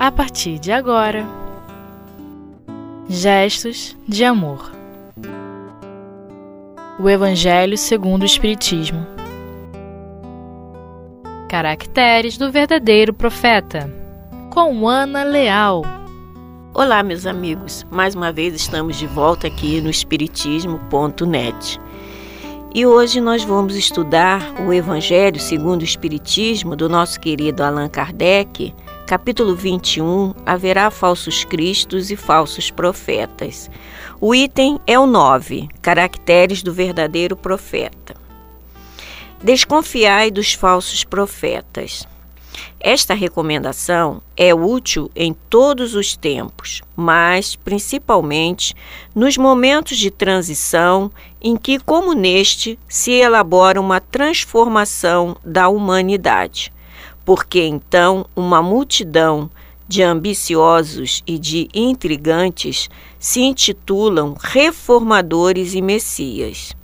a partir de agora. Gestos de amor. O Evangelho segundo o Espiritismo. Caracteres do verdadeiro profeta. Com Ana Leal. Olá, meus amigos. Mais uma vez estamos de volta aqui no espiritismo.net. E hoje nós vamos estudar o Evangelho segundo o Espiritismo do nosso querido Allan Kardec, capítulo 21, haverá falsos cristos e falsos profetas. O item é o 9, caracteres do verdadeiro profeta. Desconfiai dos falsos profetas. Esta recomendação é útil em todos os tempos, mas principalmente nos momentos de transição em que, como neste, se elabora uma transformação da humanidade, porque então uma multidão de ambiciosos e de intrigantes se intitulam reformadores e messias.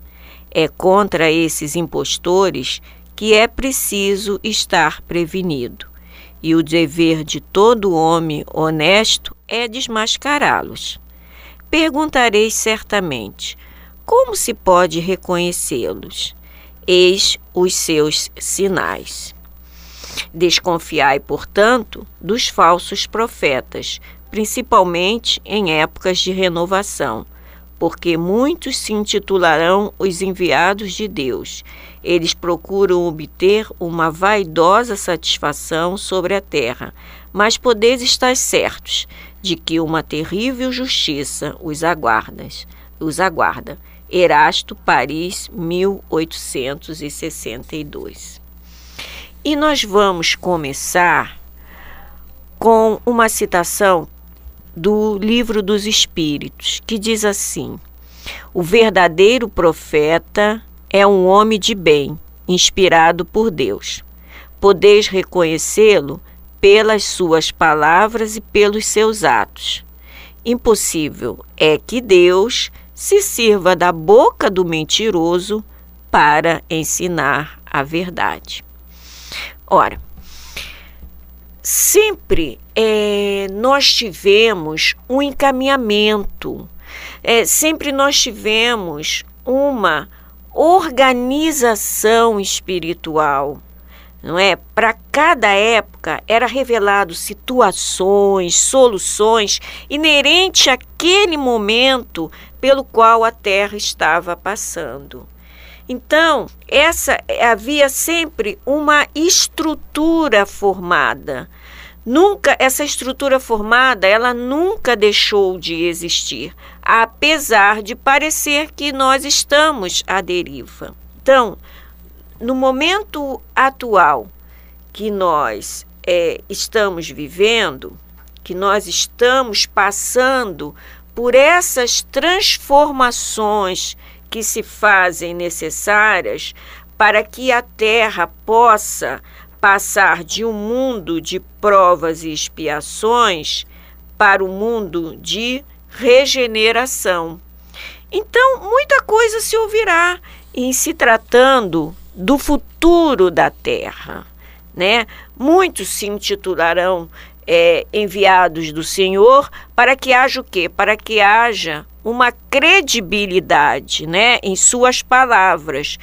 É contra esses impostores que é preciso estar prevenido, e o dever de todo homem honesto é desmascará-los. Perguntareis certamente: como se pode reconhecê-los? Eis os seus sinais. Desconfiai, portanto, dos falsos profetas, principalmente em épocas de renovação porque muitos se intitularão os enviados de Deus. Eles procuram obter uma vaidosa satisfação sobre a terra, mas podeis estar certos de que uma terrível justiça os aguarda. Os aguarda. Erasto, Paris, 1862. E nós vamos começar com uma citação do Livro dos Espíritos, que diz assim: O verdadeiro profeta é um homem de bem, inspirado por Deus. Podeis reconhecê-lo pelas suas palavras e pelos seus atos. Impossível é que Deus se sirva da boca do mentiroso para ensinar a verdade. Ora, sempre é, nós tivemos um encaminhamento, é, sempre nós tivemos uma organização espiritual. Não é? Para cada época era revelado situações, soluções inerentes àquele momento pelo qual a Terra estava passando. Então, essa havia sempre uma estrutura formada. Nunca essa estrutura formada, ela nunca deixou de existir, apesar de parecer que nós estamos à deriva. Então, no momento atual que nós é, estamos vivendo, que nós estamos passando por essas transformações que se fazem necessárias para que a Terra possa passar de um mundo de provas e expiações para o um mundo de regeneração. Então, muita coisa se ouvirá em se tratando do futuro da Terra, né? Muitos se intitularão é, enviados do Senhor para que haja o quê? Para que haja uma credibilidade né, em suas palavras.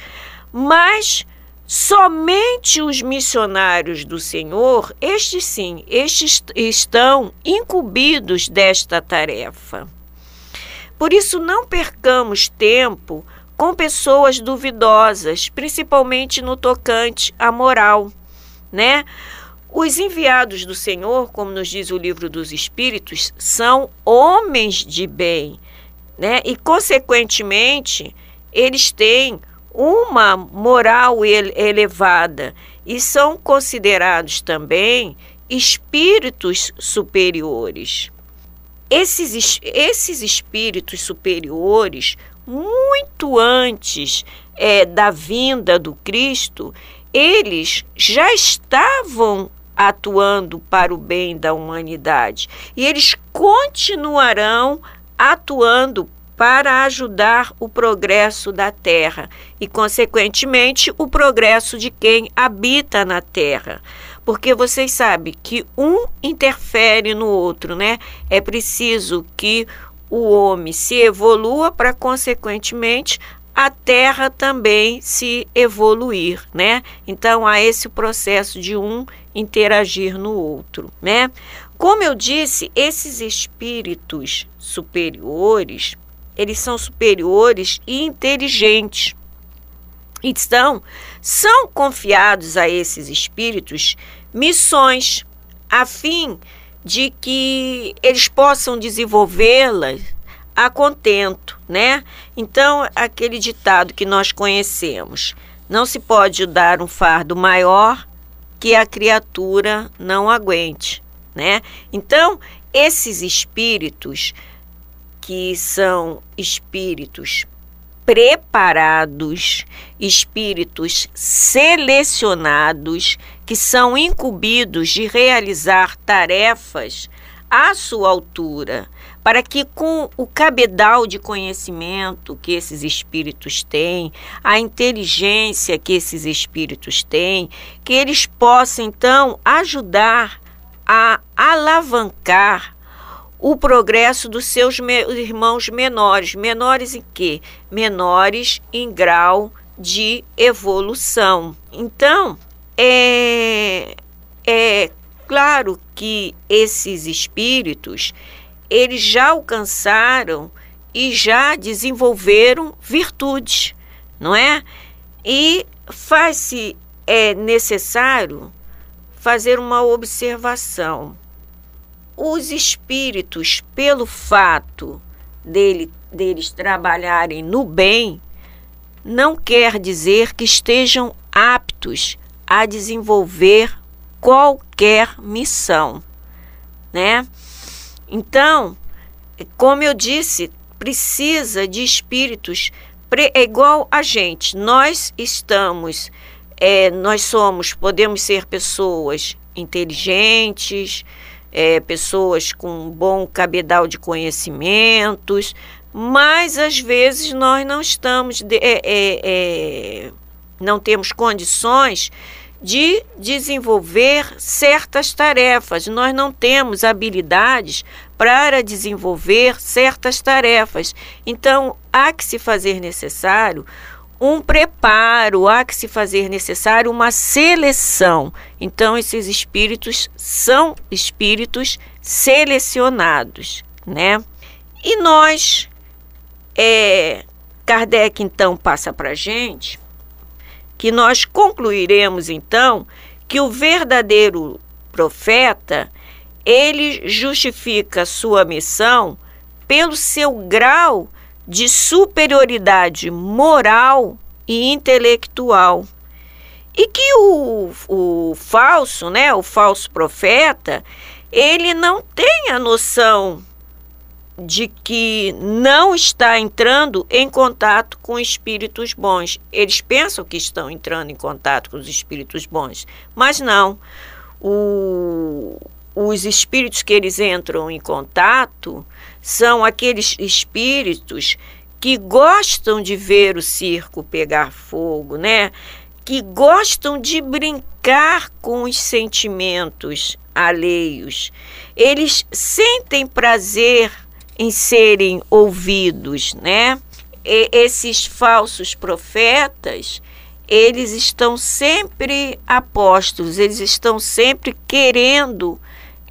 Mas somente os missionários do Senhor, estes sim, estes estão incumbidos desta tarefa. Por isso, não percamos tempo com pessoas duvidosas, principalmente no tocante à moral, né? Os enviados do Senhor, como nos diz o livro dos Espíritos, são homens de bem, né? E consequentemente, eles têm uma moral elevada e são considerados também espíritos superiores. Esses, esses espíritos superiores, muito antes é, da vinda do Cristo, eles já estavam atuando para o bem da humanidade e eles continuarão atuando para ajudar o progresso da Terra e, consequentemente, o progresso de quem habita na Terra. Porque vocês sabem que um interfere no outro, né? É preciso que o homem se evolua para, consequentemente, a Terra também se evoluir, né? Então há esse processo de um interagir no outro, né? Como eu disse, esses espíritos superiores, eles são superiores e inteligentes. Então, são confiados a esses espíritos missões a fim de que eles possam desenvolvê-las a contento, né? Então, aquele ditado que nós conhecemos: não se pode dar um fardo maior que a criatura não aguente, né? Então, esses espíritos que são espíritos preparados, espíritos selecionados, que são incumbidos de realizar tarefas à sua altura, para que com o cabedal de conhecimento que esses espíritos têm, a inteligência que esses espíritos têm, que eles possam então ajudar a alavancar o progresso dos seus irmãos menores. Menores em quê? Menores em grau de evolução. Então, é, é claro que esses espíritos eles já alcançaram e já desenvolveram virtudes, não é? E faz-se é necessário fazer uma observação. Os espíritos, pelo fato dele, deles trabalharem no bem, não quer dizer que estejam aptos a desenvolver qualquer missão, né? Então, como eu disse, precisa de espíritos é igual a gente. Nós estamos, é, nós somos, podemos ser pessoas inteligentes, é, pessoas com um bom cabedal de conhecimentos, mas às vezes nós não estamos, de, é, é, é não temos condições de desenvolver certas tarefas. Nós não temos habilidades para desenvolver certas tarefas. Então, há que se fazer necessário um preparo, há que se fazer necessário uma seleção. Então, esses espíritos são espíritos selecionados, né? E nós, é, Kardec então passa para a gente que nós concluiremos então que o verdadeiro profeta ele justifica sua missão pelo seu grau de superioridade moral e intelectual. E que o, o falso, né, o falso profeta, ele não tem a noção de que não está entrando em contato com espíritos bons. Eles pensam que estão entrando em contato com os espíritos bons, mas não. O, os espíritos que eles entram em contato são aqueles espíritos que gostam de ver o circo pegar fogo, né? Que gostam de brincar com os sentimentos alheios. Eles sentem prazer em serem ouvidos, né? E esses falsos profetas, eles estão sempre apóstolos, eles estão sempre querendo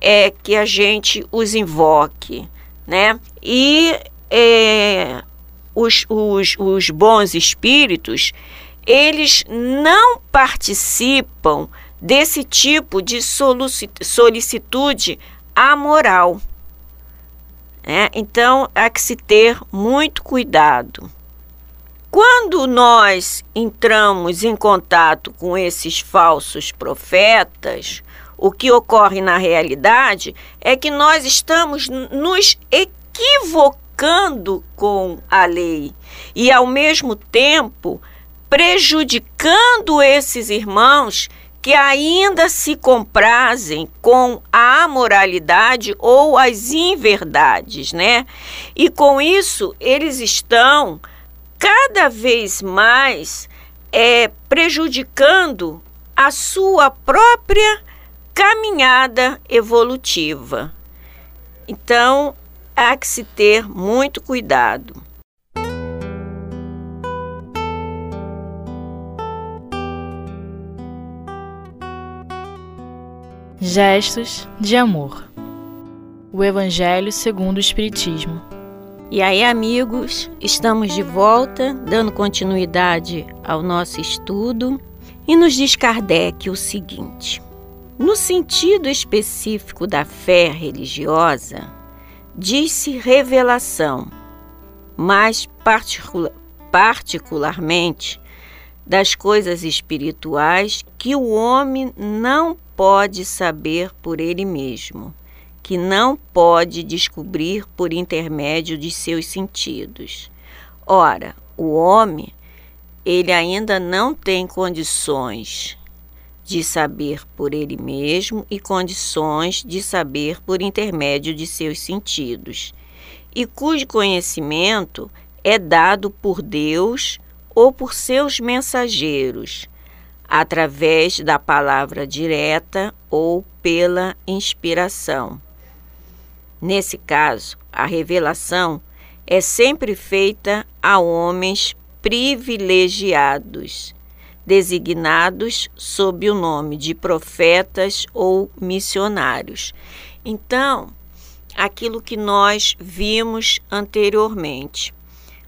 é, que a gente os invoque, né? E é, os, os, os bons espíritos, eles não participam desse tipo de solicitude amoral. Né? Então, há que se ter muito cuidado. Quando nós entramos em contato com esses falsos profetas, o que ocorre na realidade é que nós estamos nos equivocando com a lei e, ao mesmo tempo, prejudicando esses irmãos que ainda se comprazem com a amoralidade ou as inverdades, né? E com isso eles estão cada vez mais é, prejudicando a sua própria caminhada evolutiva. Então, há que se ter muito cuidado. Gestos de amor. O Evangelho segundo o Espiritismo. E aí, amigos, estamos de volta, dando continuidade ao nosso estudo, e nos diz Kardec o seguinte: no sentido específico da fé religiosa, diz-se revelação, mas particular, particularmente das coisas espirituais que o homem não pode saber por ele mesmo, que não pode descobrir por intermédio de seus sentidos. Ora, o homem, ele ainda não tem condições de saber por ele mesmo e condições de saber por intermédio de seus sentidos, e cujo conhecimento é dado por Deus ou por seus mensageiros, através da palavra direta ou pela inspiração. Nesse caso, a revelação é sempre feita a homens privilegiados designados sob o nome de profetas ou missionários. Então, aquilo que nós vimos anteriormente.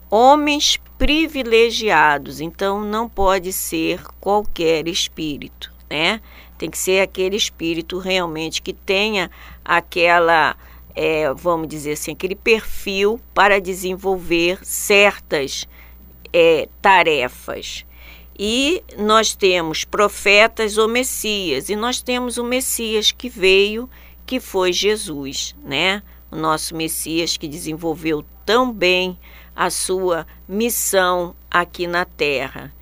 Homens privilegiados, então não pode ser qualquer espírito, né? Tem que ser aquele espírito realmente que tenha aquela, é, vamos dizer assim, aquele perfil para desenvolver certas é, tarefas. E nós temos profetas ou Messias, e nós temos o Messias que veio, que foi Jesus, né? O nosso Messias que desenvolveu tão bem a sua missão aqui na terra.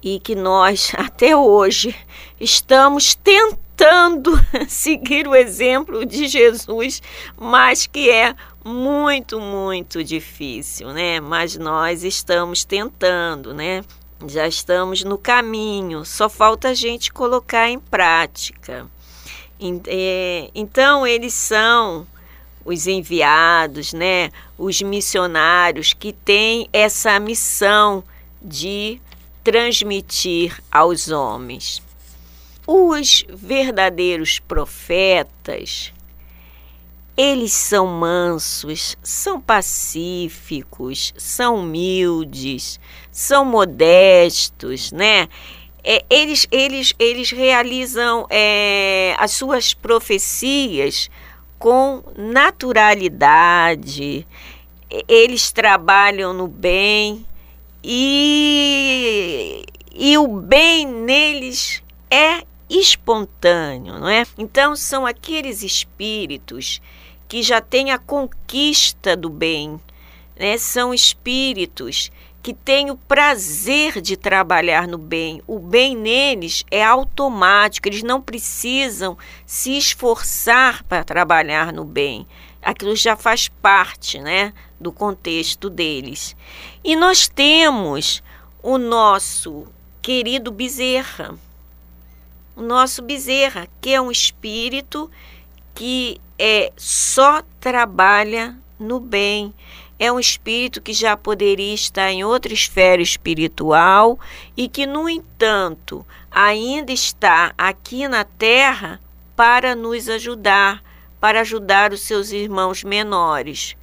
E que nós, até hoje, estamos tentando seguir o exemplo de Jesus, mas que é muito, muito difícil, né? Mas nós estamos tentando, né? Já estamos no caminho, só falta a gente colocar em prática. É, então, eles são os enviados, né? os missionários que têm essa missão de transmitir aos homens. Os verdadeiros profetas eles são mansos, são pacíficos, são humildes, são modestos, né? É, eles, eles, eles realizam é, as suas profecias com naturalidade, eles trabalham no bem e, e o bem neles é espontâneo, não é? Então são aqueles espíritos que já têm a conquista do bem, né? São espíritos que têm o prazer de trabalhar no bem. O bem neles é automático, eles não precisam se esforçar para trabalhar no bem. Aquilo já faz parte, né, do contexto deles. E nós temos o nosso querido Bezerra, o nosso Bezerra, que é um espírito que é só trabalha no bem. É um espírito que já poderia estar em outra esfera espiritual e que, no entanto, ainda está aqui na Terra para nos ajudar, para ajudar os seus irmãos menores.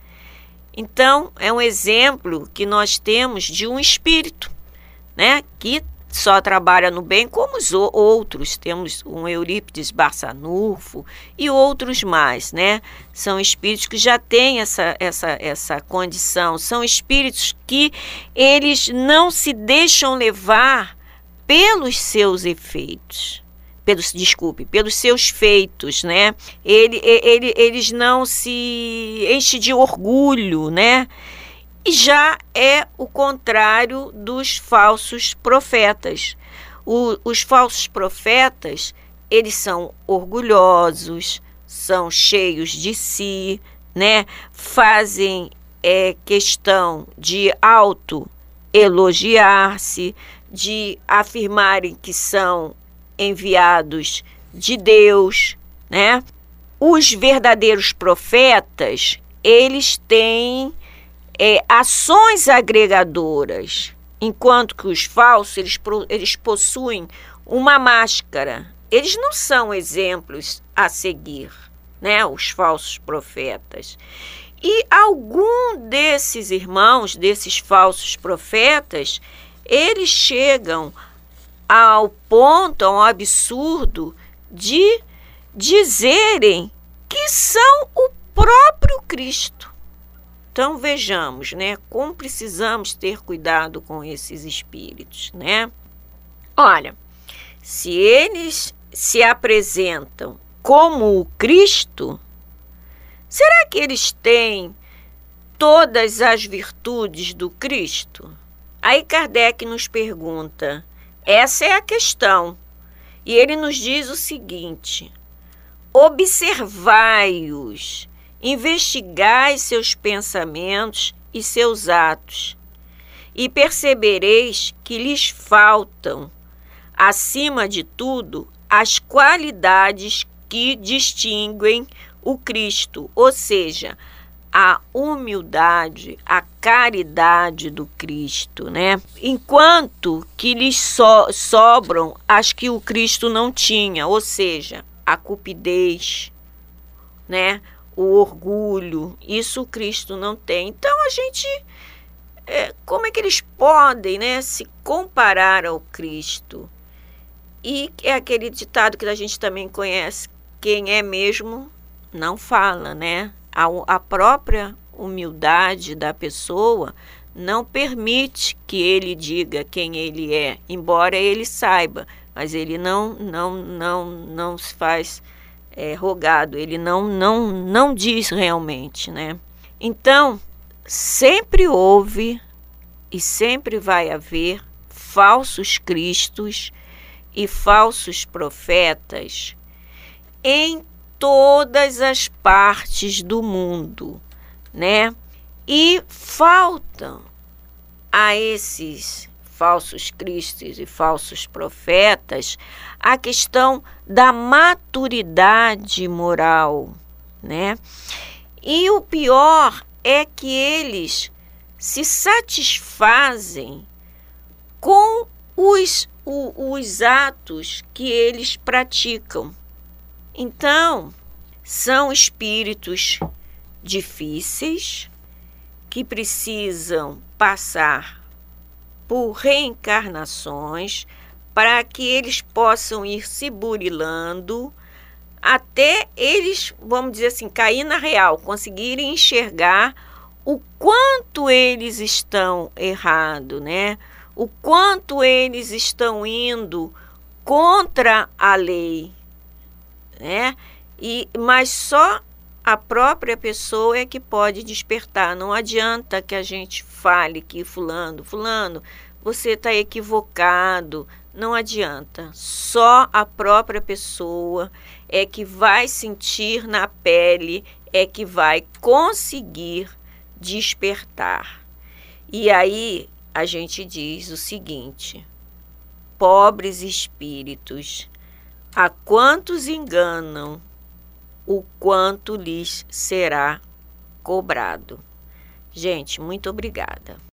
Então, é um exemplo que nós temos de um espírito, né, que só trabalha no bem, como os outros. Temos um Eurípides Barçanufo e outros mais, né? São espíritos que já têm essa, essa, essa condição. São espíritos que eles não se deixam levar pelos seus efeitos. Pelos, desculpe, pelos seus feitos, né? Ele, ele, eles não se enchem de orgulho, né? E já é o contrário dos falsos profetas. O, os falsos profetas, eles são orgulhosos, são cheios de si, né? Fazem é, questão de auto elogiar-se, de afirmarem que são enviados de Deus, né? Os verdadeiros profetas, eles têm é, ações agregadoras, enquanto que os falsos, eles, eles possuem uma máscara. Eles não são exemplos a seguir, né? Os falsos profetas. E algum desses irmãos, desses falsos profetas, eles chegam ao ponto, ao absurdo de dizerem que são o próprio Cristo. Então vejamos, né, como precisamos ter cuidado com esses espíritos, né? Olha, se eles se apresentam como o Cristo, será que eles têm todas as virtudes do Cristo? Aí Kardec nos pergunta: essa é a questão. E ele nos diz o seguinte: observai-os, investigai seus pensamentos e seus atos, e percebereis que lhes faltam, acima de tudo, as qualidades que distinguem o Cristo, ou seja, a humildade, a caridade do Cristo, né? Enquanto que lhes so sobram as que o Cristo não tinha, ou seja, a cupidez, né? O orgulho, isso Cristo não tem. Então a gente, é, como é que eles podem, né, se comparar ao Cristo? E é aquele ditado que a gente também conhece: quem é mesmo não fala, né? a, a própria humildade da pessoa não permite que ele diga quem ele é, embora ele saiba, mas ele não não não não se faz é, rogado, ele não não não diz realmente, né? Então sempre houve e sempre vai haver falsos cristos e falsos profetas em todas as partes do mundo, né? E faltam a esses falsos cristos e falsos profetas a questão da maturidade moral, né? E o pior é que eles se satisfazem com os, os atos que eles praticam. Então, são espíritos difíceis que precisam passar por reencarnações para que eles possam ir se burilando até eles, vamos dizer assim, cair na real, conseguirem enxergar o quanto eles estão errado, né? O quanto eles estão indo contra a lei, né? E, mas só a própria pessoa é que pode despertar. Não adianta que a gente fale que fulano, fulano, você está equivocado. Não adianta. Só a própria pessoa é que vai sentir na pele, é que vai conseguir despertar. E aí a gente diz o seguinte: pobres espíritos a quantos enganam, o quanto lhes será cobrado. Gente, muito obrigada.